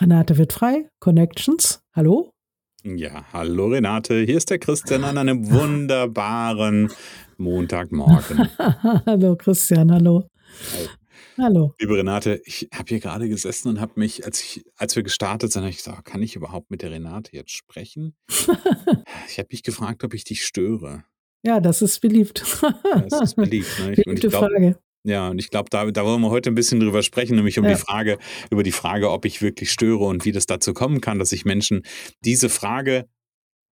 Renate wird frei, Connections. Hallo? Ja, hallo Renate, hier ist der Christian an einem wunderbaren Montagmorgen. hallo Christian, hallo. Hi. Hallo. Liebe Renate, ich habe hier gerade gesessen und habe mich, als, ich, als wir gestartet sind, habe ich gesagt, kann ich überhaupt mit der Renate jetzt sprechen? ich habe mich gefragt, ob ich dich störe. Ja, das ist beliebt. das ist beliebt. Ne? Ich, Beliebte glaub, Frage. Ja, und ich glaube, da, da wollen wir heute ein bisschen drüber sprechen, nämlich um ja. die Frage, über die Frage, ob ich wirklich störe und wie das dazu kommen kann, dass sich Menschen diese Frage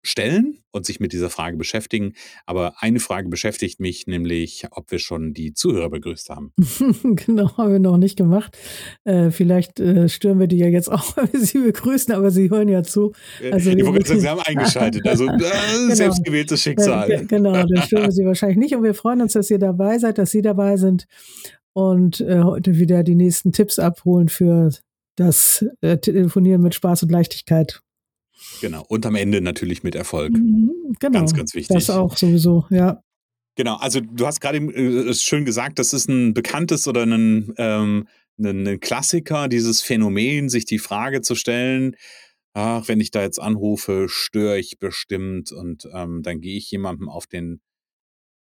stellen und sich mit dieser Frage beschäftigen. Aber eine Frage beschäftigt mich, nämlich, ob wir schon die Zuhörer begrüßt haben. genau, haben wir noch nicht gemacht. Äh, vielleicht äh, stören wir die ja jetzt auch, wenn wir sie begrüßen, aber sie hören ja zu. Also, die wir, sagen, sie haben eingeschaltet, also äh, genau. selbstgewähltes Schicksal. genau, dann stören wir sie wahrscheinlich nicht. Und wir freuen uns, dass ihr dabei seid, dass Sie dabei sind und äh, heute wieder die nächsten Tipps abholen für das äh, Telefonieren mit Spaß und Leichtigkeit. Genau. Und am Ende natürlich mit Erfolg. Mhm, genau. Ganz, ganz wichtig. Das auch sowieso, ja. Genau. Also du hast gerade äh, schön gesagt, das ist ein bekanntes oder ein, ähm, ein Klassiker, dieses Phänomen, sich die Frage zu stellen, ach, wenn ich da jetzt anrufe, störe ich bestimmt und ähm, dann gehe ich jemandem auf den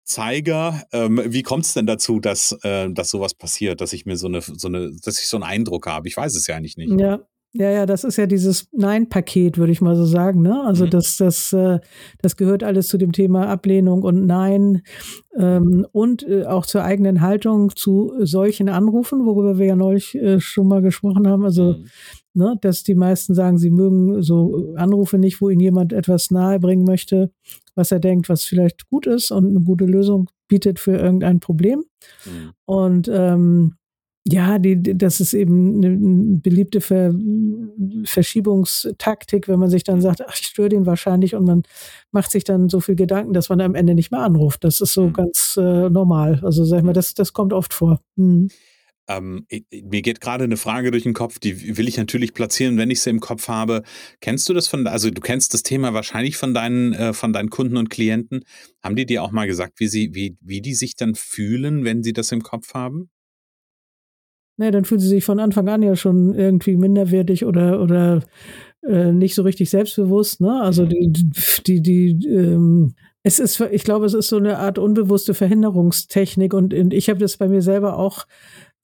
Zeiger. Ähm, wie kommt es denn dazu, dass, äh, dass sowas passiert, dass ich mir so eine, so eine, dass ich so einen Eindruck habe? Ich weiß es ja eigentlich nicht. Ja, ja, ja, das ist ja dieses Nein-Paket, würde ich mal so sagen. Ne? Also mhm. das, das, äh, das gehört alles zu dem Thema Ablehnung und Nein ähm, und äh, auch zur eigenen Haltung zu solchen Anrufen, worüber wir ja neulich äh, schon mal gesprochen haben. Also, mhm. ne, dass die meisten sagen, sie mögen so Anrufe nicht, wo ihnen jemand etwas nahebringen möchte, was er denkt, was vielleicht gut ist und eine gute Lösung bietet für irgendein Problem. Mhm. Und ähm, ja, die, das ist eben eine beliebte Ver Verschiebungstaktik, wenn man sich dann sagt, ach, ich störe den wahrscheinlich und man macht sich dann so viel Gedanken, dass man am Ende nicht mehr anruft. Das ist so mhm. ganz äh, normal. Also sag ich mal, das, das kommt oft vor. Mhm. Ähm, mir geht gerade eine Frage durch den Kopf, die will ich natürlich platzieren, wenn ich sie im Kopf habe. Kennst du das von, also du kennst das Thema wahrscheinlich von deinen, äh, von deinen Kunden und Klienten. Haben die dir auch mal gesagt, wie sie, wie, wie die sich dann fühlen, wenn sie das im Kopf haben? Ne, dann fühlen sie sich von Anfang an ja schon irgendwie minderwertig oder, oder äh, nicht so richtig selbstbewusst. Ne? Also mhm. die, die, die ähm, es ist, ich glaube, es ist so eine Art unbewusste Verhinderungstechnik und, und ich habe das bei mir selber auch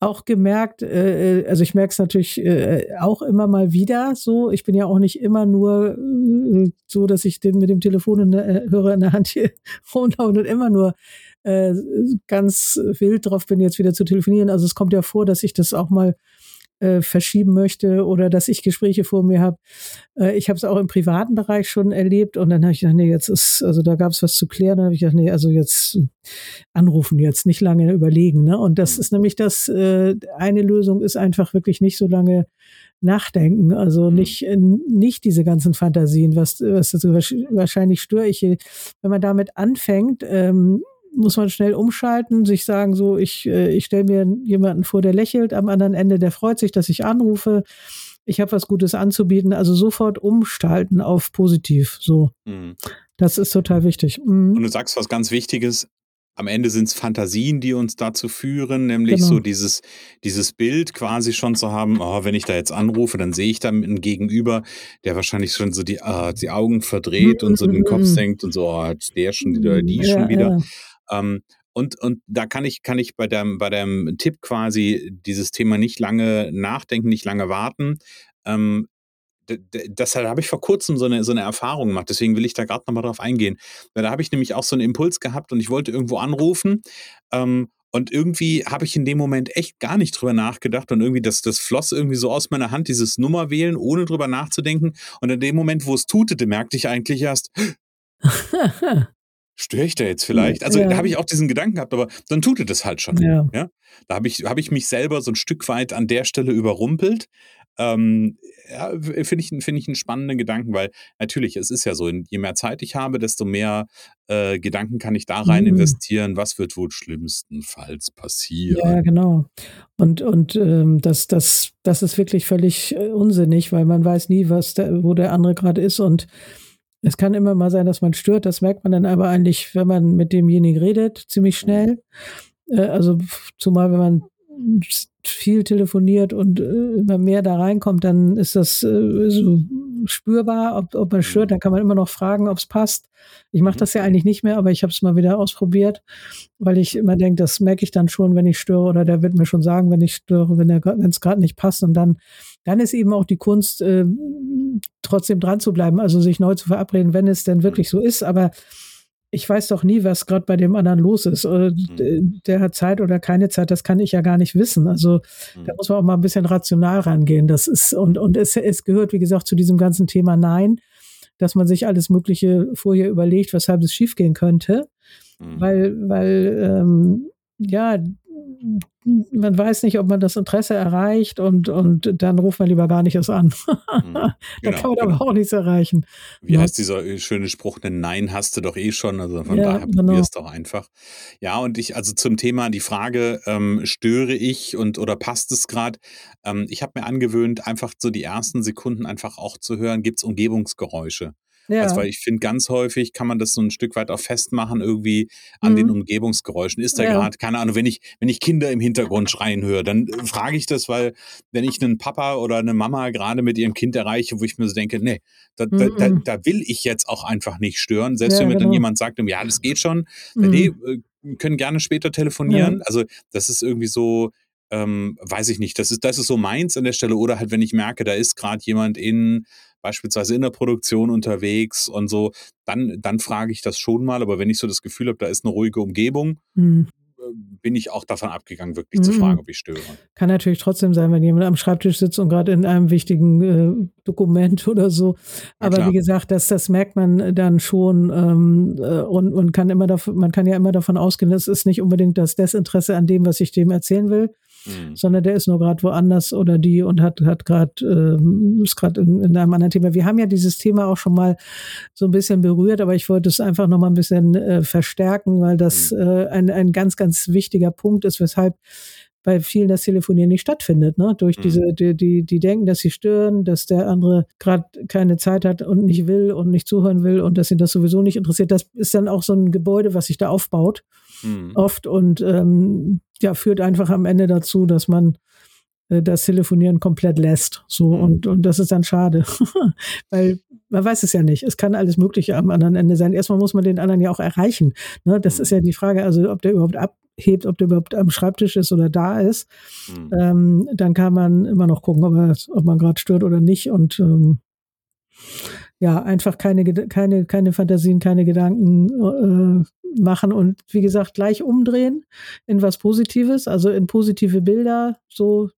auch gemerkt, äh, äh also ich merke es natürlich äh, auch immer mal wieder so. Ich bin ja auch nicht immer nur äh, so, dass ich den mit dem Telefon in der, äh, Hörer in der Hand hier rumlaufe und immer nur äh, ganz wild drauf bin, jetzt wieder zu telefonieren. Also es kommt ja vor, dass ich das auch mal äh, verschieben möchte oder dass ich Gespräche vor mir habe. Äh, ich habe es auch im privaten Bereich schon erlebt und dann habe ich gedacht, nee, jetzt ist, also da gab es was zu klären. Dann habe ich gedacht, nee, also jetzt anrufen, jetzt nicht lange überlegen. Ne? Und das ist nämlich das, äh, eine Lösung ist einfach wirklich nicht so lange nachdenken, also mhm. nicht, nicht diese ganzen Fantasien, was, was also wahrscheinlich störe ich, wenn man damit anfängt, ähm, muss man schnell umschalten, sich sagen, so, ich, äh, ich stelle mir jemanden vor, der lächelt am anderen Ende, der freut sich, dass ich anrufe. Ich habe was Gutes anzubieten. Also sofort umstalten auf positiv. So. Mhm. Das ist total wichtig. Mhm. Und du sagst was ganz Wichtiges. Am Ende sind es Fantasien, die uns dazu führen, nämlich genau. so dieses, dieses Bild quasi schon zu haben, oh, wenn ich da jetzt anrufe, dann sehe ich da einen Gegenüber, der wahrscheinlich schon so die, uh, die Augen verdreht mhm. und so den Kopf mhm. senkt und so, oh, der schon wieder, die ja, schon wieder. Ja. Ähm, und, und da kann ich, kann ich bei dem, bei dem Tipp quasi dieses Thema nicht lange nachdenken, nicht lange warten. Ähm, das habe ich vor kurzem so eine, so eine Erfahrung gemacht, deswegen will ich da gerade nochmal drauf eingehen. Weil da habe ich nämlich auch so einen Impuls gehabt und ich wollte irgendwo anrufen ähm, und irgendwie habe ich in dem Moment echt gar nicht drüber nachgedacht und irgendwie das, das floss irgendwie so aus meiner Hand, dieses Nummer wählen, ohne drüber nachzudenken. Und in dem Moment, wo es tutete, merkte ich eigentlich erst, störe ich da jetzt vielleicht? Also ja. da habe ich auch diesen Gedanken gehabt, aber dann tut es das halt schon. Ja. ja? Da habe ich, hab ich mich selber so ein Stück weit an der Stelle überrumpelt. Ähm, ja, finde ich, find ich einen spannenden Gedanken, weil natürlich, es ist ja so, je mehr Zeit ich habe, desto mehr äh, Gedanken kann ich da rein mhm. investieren, was wird wohl schlimmstenfalls passieren. Ja, genau. Und, und ähm, das, das, das ist wirklich völlig äh, unsinnig, weil man weiß nie, was der, wo der andere gerade ist und es kann immer mal sein, dass man stört, das merkt man dann aber eigentlich, wenn man mit demjenigen redet, ziemlich schnell. Äh, also zumal, wenn man viel telefoniert und äh, immer mehr da reinkommt, dann ist das äh, so spürbar, ob, ob man stört. Dann kann man immer noch fragen, ob es passt. Ich mache das ja eigentlich nicht mehr, aber ich habe es mal wieder ausprobiert, weil ich immer denke, das merke ich dann schon, wenn ich störe oder der wird mir schon sagen, wenn ich störe, wenn es gerade nicht passt. Und dann, dann ist eben auch die Kunst, äh, trotzdem dran zu bleiben, also sich neu zu verabreden, wenn es denn wirklich so ist. Aber ich weiß doch nie, was gerade bei dem anderen los ist. Mhm. Der hat Zeit oder keine Zeit, das kann ich ja gar nicht wissen. Also mhm. da muss man auch mal ein bisschen rational rangehen. Das ist, und, und es, es gehört, wie gesagt, zu diesem ganzen Thema Nein, dass man sich alles Mögliche vorher überlegt, weshalb es schiefgehen könnte. Mhm. Weil, weil ähm, ja, man weiß nicht, ob man das Interesse erreicht und, und dann ruft man lieber gar nicht erst an. Mhm, da genau, kann man genau. aber auch nichts erreichen. Wie ja. heißt dieser äh, schöne Spruch, denn Nein hast du doch eh schon, also von ja, daher genau. probier es doch einfach. Ja, und ich, also zum Thema die Frage, ähm, störe ich und oder passt es gerade? Ähm, ich habe mir angewöhnt, einfach so die ersten Sekunden einfach auch zu hören, gibt es Umgebungsgeräusche. Ja. Also, weil ich finde, ganz häufig kann man das so ein Stück weit auch festmachen, irgendwie an mhm. den Umgebungsgeräuschen. Ist da ja. gerade, keine Ahnung, wenn ich, wenn ich Kinder im Hintergrund schreien höre, dann äh, frage ich das, weil wenn ich einen Papa oder eine Mama gerade mit ihrem Kind erreiche, wo ich mir so denke, nee, da, mhm. da, mhm. da, will ich jetzt auch einfach nicht stören. Selbst ja, wenn mir genau. dann jemand sagt, ja, das geht schon, mhm. nee, äh, können gerne später telefonieren. Also, das ist irgendwie so, ähm, weiß ich nicht, das ist, das ist so meins an der Stelle. Oder halt, wenn ich merke, da ist gerade jemand in beispielsweise in der Produktion unterwegs und so, dann, dann frage ich das schon mal. Aber wenn ich so das Gefühl habe, da ist eine ruhige Umgebung, mhm. bin ich auch davon abgegangen, wirklich mhm. zu fragen, ob ich störe. Kann natürlich trotzdem sein, wenn jemand am Schreibtisch sitzt und gerade in einem wichtigen äh, Dokument oder so. Aber wie gesagt, das, das merkt man dann schon ähm, äh, und, und kann immer davon, man kann ja immer davon ausgehen, das ist nicht unbedingt das Desinteresse an dem, was ich dem erzählen will, mhm. sondern der ist nur gerade woanders oder die und hat, hat gerade, ähm, ist gerade in, in, einem anderen Thema. Wir haben ja dieses Thema auch schon mal so ein bisschen berührt, aber ich wollte es einfach noch mal ein bisschen äh, verstärken, weil das mhm. äh, ein, ein ganz, ganz wichtiger Punkt ist, weshalb bei vielen das Telefonieren nicht stattfindet, ne? Durch mhm. diese, die, die, die denken, dass sie stören, dass der andere gerade keine Zeit hat und nicht will und nicht zuhören will und dass ihn das sowieso nicht interessiert. Das ist dann auch so ein Gebäude, was sich da aufbaut, mhm. oft und ähm, ja, führt einfach am Ende dazu, dass man äh, das Telefonieren komplett lässt. So, mhm. und, und das ist dann schade. Weil man weiß es ja nicht. Es kann alles Mögliche am anderen Ende sein. Erstmal muss man den anderen ja auch erreichen. Ne? Das ist ja die Frage, also ob der überhaupt ab, hebt, ob der überhaupt am Schreibtisch ist oder da ist, mhm. ähm, dann kann man immer noch gucken, ob, er, ob man gerade stört oder nicht. Und ähm, ja, einfach keine, keine, keine Fantasien, keine Gedanken äh, machen und wie gesagt, gleich umdrehen in was Positives, also in positive Bilder, so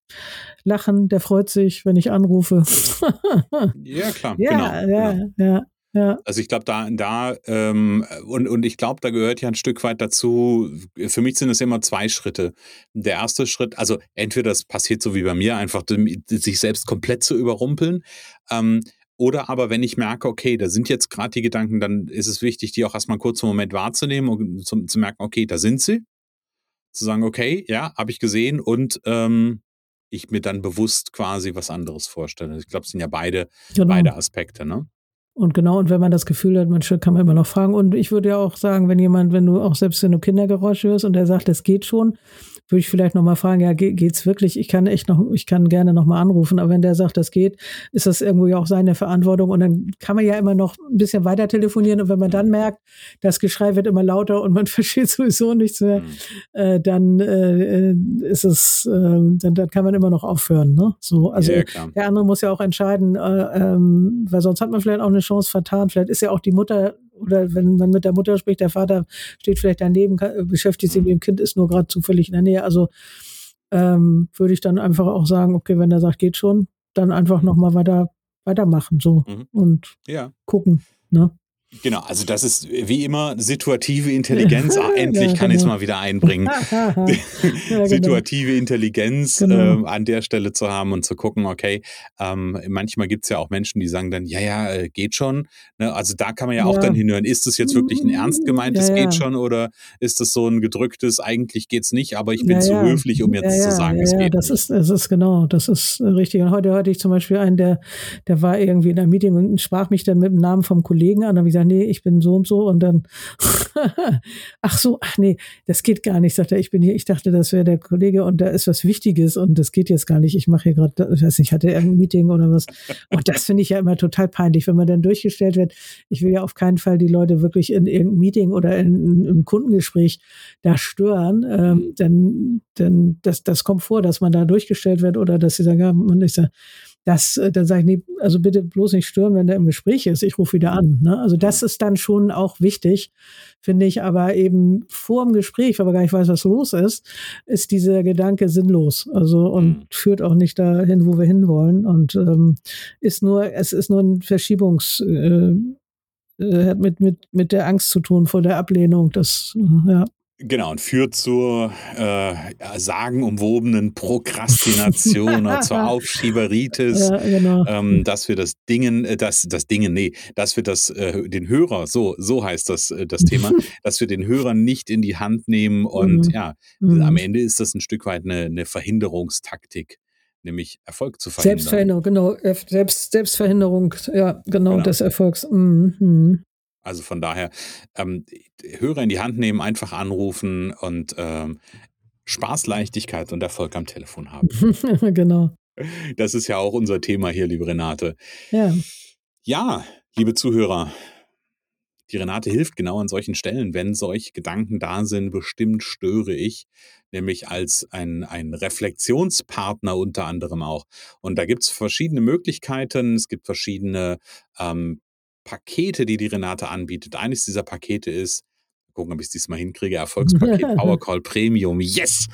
lachen, der freut sich, wenn ich anrufe. ja, klar, ja, genau. Ja, genau. ja. Ja. Also ich glaube, da, da ähm, und, und ich glaube, da gehört ja ein Stück weit dazu, für mich sind es immer zwei Schritte. Der erste Schritt, also entweder das passiert so wie bei mir, einfach sich selbst komplett zu überrumpeln. Ähm, oder aber wenn ich merke, okay, da sind jetzt gerade die Gedanken, dann ist es wichtig, die auch erstmal kurz einen Moment wahrzunehmen und zu, zu merken, okay, da sind sie. Zu sagen, okay, ja, habe ich gesehen und ähm, ich mir dann bewusst quasi was anderes vorstelle. Ich glaube, es sind ja beide, genau. beide Aspekte, ne? Und genau, und wenn man das Gefühl hat, man kann man immer noch fragen. Und ich würde ja auch sagen, wenn jemand, wenn du auch selbst wenn du Kindergeräusche hörst und der sagt, es geht schon, würde ich vielleicht nochmal fragen, ja, geht's wirklich? Ich kann echt noch, ich kann gerne nochmal anrufen, aber wenn der sagt, das geht, ist das irgendwo ja auch seine Verantwortung und dann kann man ja immer noch ein bisschen weiter telefonieren und wenn man dann merkt, das Geschrei wird immer lauter und man versteht sowieso nichts mehr, mhm. äh, dann äh, ist es, äh, dann, dann kann man immer noch aufhören, ne? So, also ja, der andere muss ja auch entscheiden, äh, ähm, weil sonst hat man vielleicht auch eine Chance vertan, vielleicht ist ja auch die Mutter oder wenn man mit der Mutter spricht, der Vater steht vielleicht daneben, beschäftigt sich mit dem Kind, ist nur gerade zufällig in der Nähe. Also ähm, würde ich dann einfach auch sagen, okay, wenn er sagt, geht schon, dann einfach nochmal weiter weitermachen so mhm. und ja. gucken. Ne? Genau, also das ist wie immer situative Intelligenz. Ah, endlich ja, kann ich es genau. mal wieder einbringen. ja, genau. situative Intelligenz genau. äh, an der Stelle zu haben und zu gucken, okay, ähm, manchmal gibt es ja auch Menschen, die sagen dann, ja, ja, äh, geht schon. Ne? Also da kann man ja, auch dann hinhören, ist das jetzt wirklich ein ernst gemeintes geht schon oder ist das so ein gedrücktes, eigentlich geht es nicht, aber ich bin zu höflich, um jetzt zu sagen, es geht das Ist, das ist genau, das ist richtig. Und heute hörte ich zum Beispiel einen, der, der war irgendwie in einem Meeting und sprach mich dann mit dem Namen vom Kollegen an und ich gesagt, nee, ich bin so und so und dann, ach so, ach nee, das geht gar nicht, sagt er, ich bin hier, ich dachte, das wäre der Kollege und da ist was Wichtiges und das geht jetzt gar nicht, ich mache hier gerade, ich weiß nicht, hatte er ein Meeting oder was? Und das finde ich ja immer total peinlich, wenn man dann durchgestellt wird, ich will ja auf keinen Fall die Leute wirklich in irgendeinem Meeting oder in, einem Kundengespräch da stören, ähm, denn, denn das, das kommt vor, dass man da durchgestellt wird oder dass sie sagen, ja, man ist ja, das, äh, dann sage ich, nee, also bitte bloß nicht stören, wenn der im Gespräch ist. Ich rufe wieder an. Ne? Also das ist dann schon auch wichtig, finde ich. Aber eben vor dem Gespräch, weil man gar nicht weiß, was los ist, ist dieser Gedanke sinnlos. Also und mhm. führt auch nicht dahin, wo wir hinwollen. Und ähm, ist nur, es ist nur ein Verschiebungs äh, äh hat mit, mit, mit der Angst zu tun vor der Ablehnung. Das, ja. Genau, und führt zur äh, sagenumwobenen Prokrastination oder zur Aufschieberitis, ja, genau. ähm, dass wir das Dingen, äh, das, das Dingen, nee, dass wir das, äh, den Hörer, so, so heißt das, äh, das Thema, dass wir den Hörer nicht in die Hand nehmen und mhm. ja, mhm. am Ende ist das ein Stück weit eine, eine Verhinderungstaktik nämlich Erfolg zu verhindern. Selbstverhinderung, genau. Selbst, Selbstverhinderung, ja, genau, genau. des Erfolgs. Mhm. Also von daher, ähm, Hörer in die Hand nehmen, einfach anrufen und ähm, Spaß, Leichtigkeit und Erfolg am Telefon haben. genau. Das ist ja auch unser Thema hier, liebe Renate. Ja. Ja, liebe Zuhörer, die Renate hilft genau an solchen Stellen, wenn solche Gedanken da sind, bestimmt störe ich, nämlich als ein, ein Reflexionspartner unter anderem auch. Und da gibt es verschiedene Möglichkeiten, es gibt verschiedene ähm, Pakete, die die Renate anbietet. Eines dieser Pakete ist, gucken, ob ich es diesmal hinkriege, Erfolgspaket Powercall Premium. Yes!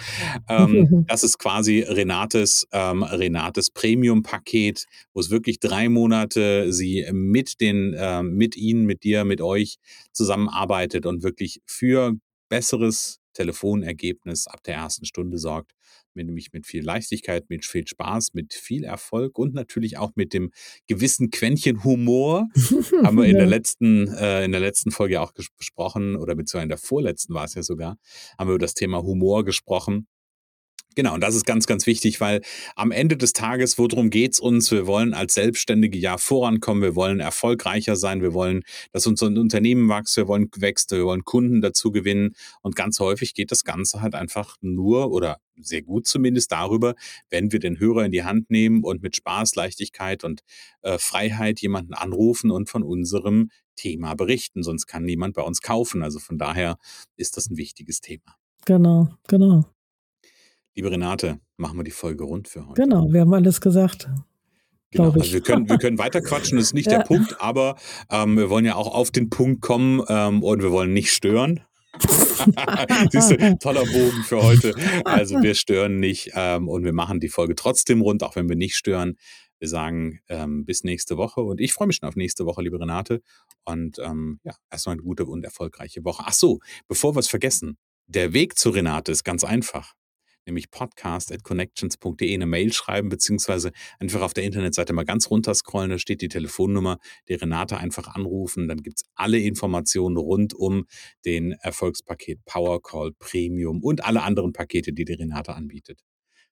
Ähm, das ist quasi Renates, ähm, Renates Premium-Paket, wo es wirklich drei Monate sie mit den, äh, mit Ihnen, mit dir, mit euch zusammenarbeitet und wirklich für besseres Telefonergebnis ab der ersten Stunde sorgt nämlich mit viel Leichtigkeit, mit viel Spaß, mit viel Erfolg und natürlich auch mit dem gewissen Quäntchen Humor. haben wir in der letzten, äh, in der letzten Folge auch gesprochen, oder beziehungsweise in der vorletzten war es ja sogar, haben wir über das Thema Humor gesprochen. Genau, und das ist ganz, ganz wichtig, weil am Ende des Tages, worum geht's uns? Wir wollen als Selbstständige ja vorankommen, wir wollen erfolgreicher sein, wir wollen, dass unser Unternehmen wächst, wir wollen wächst, wir wollen Kunden dazu gewinnen. Und ganz häufig geht das Ganze halt einfach nur oder sehr gut zumindest darüber, wenn wir den Hörer in die Hand nehmen und mit Spaß, Leichtigkeit und äh, Freiheit jemanden anrufen und von unserem Thema berichten. Sonst kann niemand bei uns kaufen. Also von daher ist das ein wichtiges Thema. Genau, genau. Liebe Renate, machen wir die Folge rund für heute. Genau, wir haben alles gesagt. Genau, also wir können, wir können weiter quatschen, das ist nicht ja. der Punkt, aber ähm, wir wollen ja auch auf den Punkt kommen ähm, und wir wollen nicht stören. Siehst du, toller Bogen für heute. Also wir stören nicht ähm, und wir machen die Folge trotzdem rund, auch wenn wir nicht stören. Wir sagen ähm, bis nächste Woche und ich freue mich schon auf nächste Woche, liebe Renate. Und ähm, ja, erstmal eine gute und erfolgreiche Woche. Ach so, bevor wir es vergessen, der Weg zu Renate ist ganz einfach nämlich podcast.connections.de, eine Mail schreiben, beziehungsweise einfach auf der Internetseite mal ganz runterscrollen, da steht die Telefonnummer, die Renate einfach anrufen, dann gibt es alle Informationen rund um den Erfolgspaket Power Call Premium und alle anderen Pakete, die die Renate anbietet.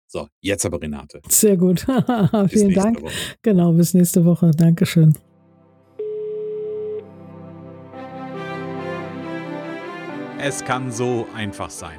So, jetzt aber Renate. Sehr gut. Vielen Dank. Woche. Genau, bis nächste Woche. Dankeschön. Es kann so einfach sein.